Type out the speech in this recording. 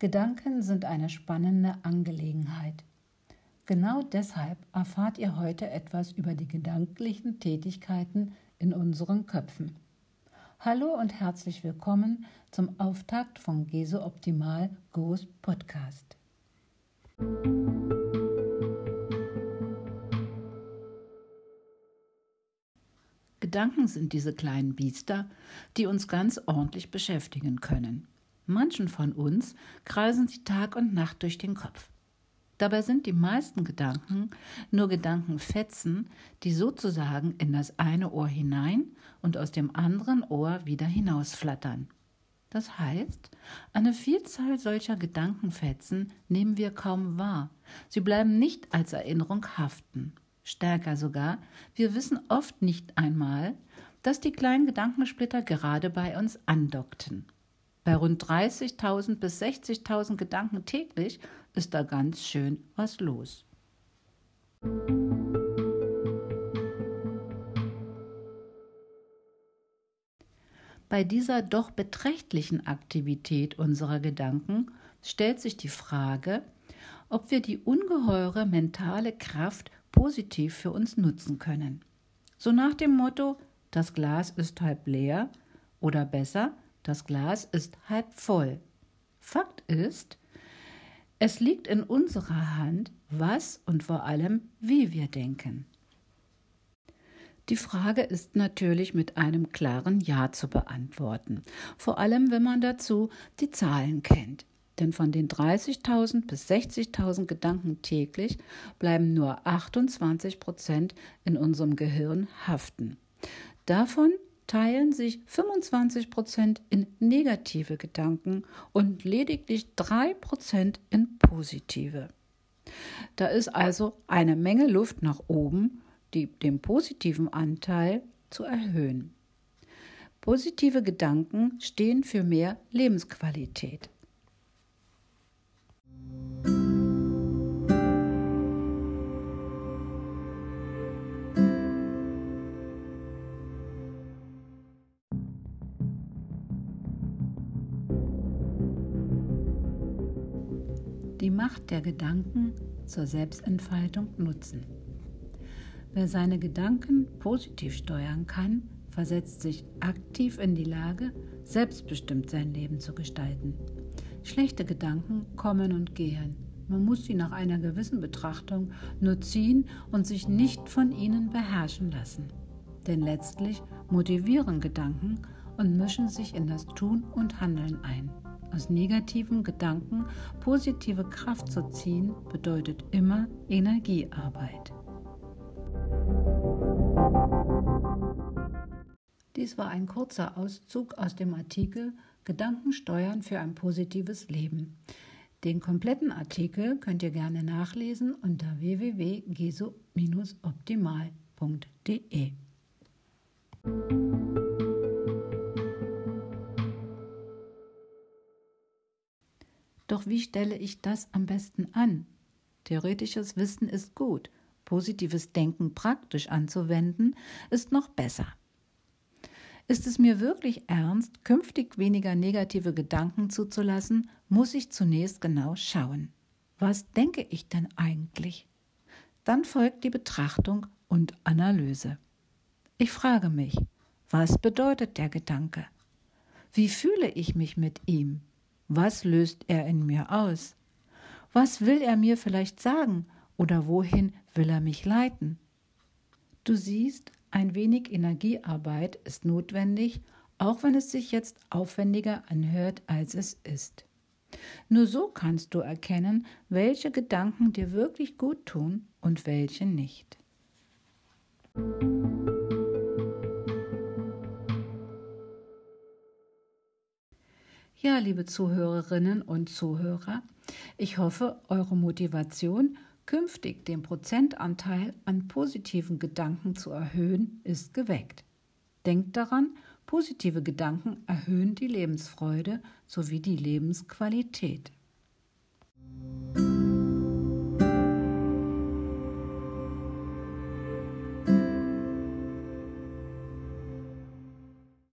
Gedanken sind eine spannende Angelegenheit. Genau deshalb erfahrt ihr heute etwas über die gedanklichen Tätigkeiten in unseren Köpfen. Hallo und herzlich willkommen zum Auftakt von Geso Optimal Goes Podcast. Gedanken sind diese kleinen Biester, die uns ganz ordentlich beschäftigen können. Manchen von uns kreisen sie Tag und Nacht durch den Kopf. Dabei sind die meisten Gedanken nur Gedankenfetzen, die sozusagen in das eine Ohr hinein und aus dem anderen Ohr wieder hinausflattern. Das heißt, eine Vielzahl solcher Gedankenfetzen nehmen wir kaum wahr. Sie bleiben nicht als Erinnerung haften. Stärker sogar, wir wissen oft nicht einmal, dass die kleinen Gedankensplitter gerade bei uns andockten. Bei rund 30.000 bis 60.000 Gedanken täglich ist da ganz schön was los. Bei dieser doch beträchtlichen Aktivität unserer Gedanken stellt sich die Frage, ob wir die ungeheure mentale Kraft positiv für uns nutzen können. So nach dem Motto, das Glas ist halb leer oder besser, das Glas ist halb voll. Fakt ist, es liegt in unserer Hand, was und vor allem, wie wir denken. Die Frage ist natürlich mit einem klaren Ja zu beantworten, vor allem wenn man dazu die Zahlen kennt. Denn von den 30.000 bis 60.000 Gedanken täglich bleiben nur 28 Prozent in unserem Gehirn haften. Davon teilen sich 25 Prozent in negative Gedanken und lediglich 3 Prozent in positive. Da ist also eine Menge Luft nach oben, die, den positiven Anteil zu erhöhen. Positive Gedanken stehen für mehr Lebensqualität. Die Macht der Gedanken zur Selbstentfaltung nutzen. Wer seine Gedanken positiv steuern kann, versetzt sich aktiv in die Lage, selbstbestimmt sein Leben zu gestalten. Schlechte Gedanken kommen und gehen. Man muss sie nach einer gewissen Betrachtung nur ziehen und sich nicht von ihnen beherrschen lassen. Denn letztlich motivieren Gedanken und mischen sich in das Tun und Handeln ein. Aus negativen Gedanken positive Kraft zu ziehen, bedeutet immer Energiearbeit. Dies war ein kurzer Auszug aus dem Artikel Gedanken steuern für ein positives Leben. Den kompletten Artikel könnt ihr gerne nachlesen unter www.geso-optimal.de. Doch wie stelle ich das am besten an? Theoretisches Wissen ist gut, positives Denken praktisch anzuwenden ist noch besser. Ist es mir wirklich ernst, künftig weniger negative Gedanken zuzulassen, muss ich zunächst genau schauen. Was denke ich denn eigentlich? Dann folgt die Betrachtung und Analyse. Ich frage mich, was bedeutet der Gedanke? Wie fühle ich mich mit ihm? Was löst er in mir aus? Was will er mir vielleicht sagen oder wohin will er mich leiten? Du siehst, ein wenig Energiearbeit ist notwendig, auch wenn es sich jetzt aufwendiger anhört, als es ist. Nur so kannst du erkennen, welche Gedanken dir wirklich gut tun und welche nicht. Ja, liebe Zuhörerinnen und Zuhörer, ich hoffe, eure Motivation, künftig den Prozentanteil an positiven Gedanken zu erhöhen, ist geweckt. Denkt daran, positive Gedanken erhöhen die Lebensfreude sowie die Lebensqualität.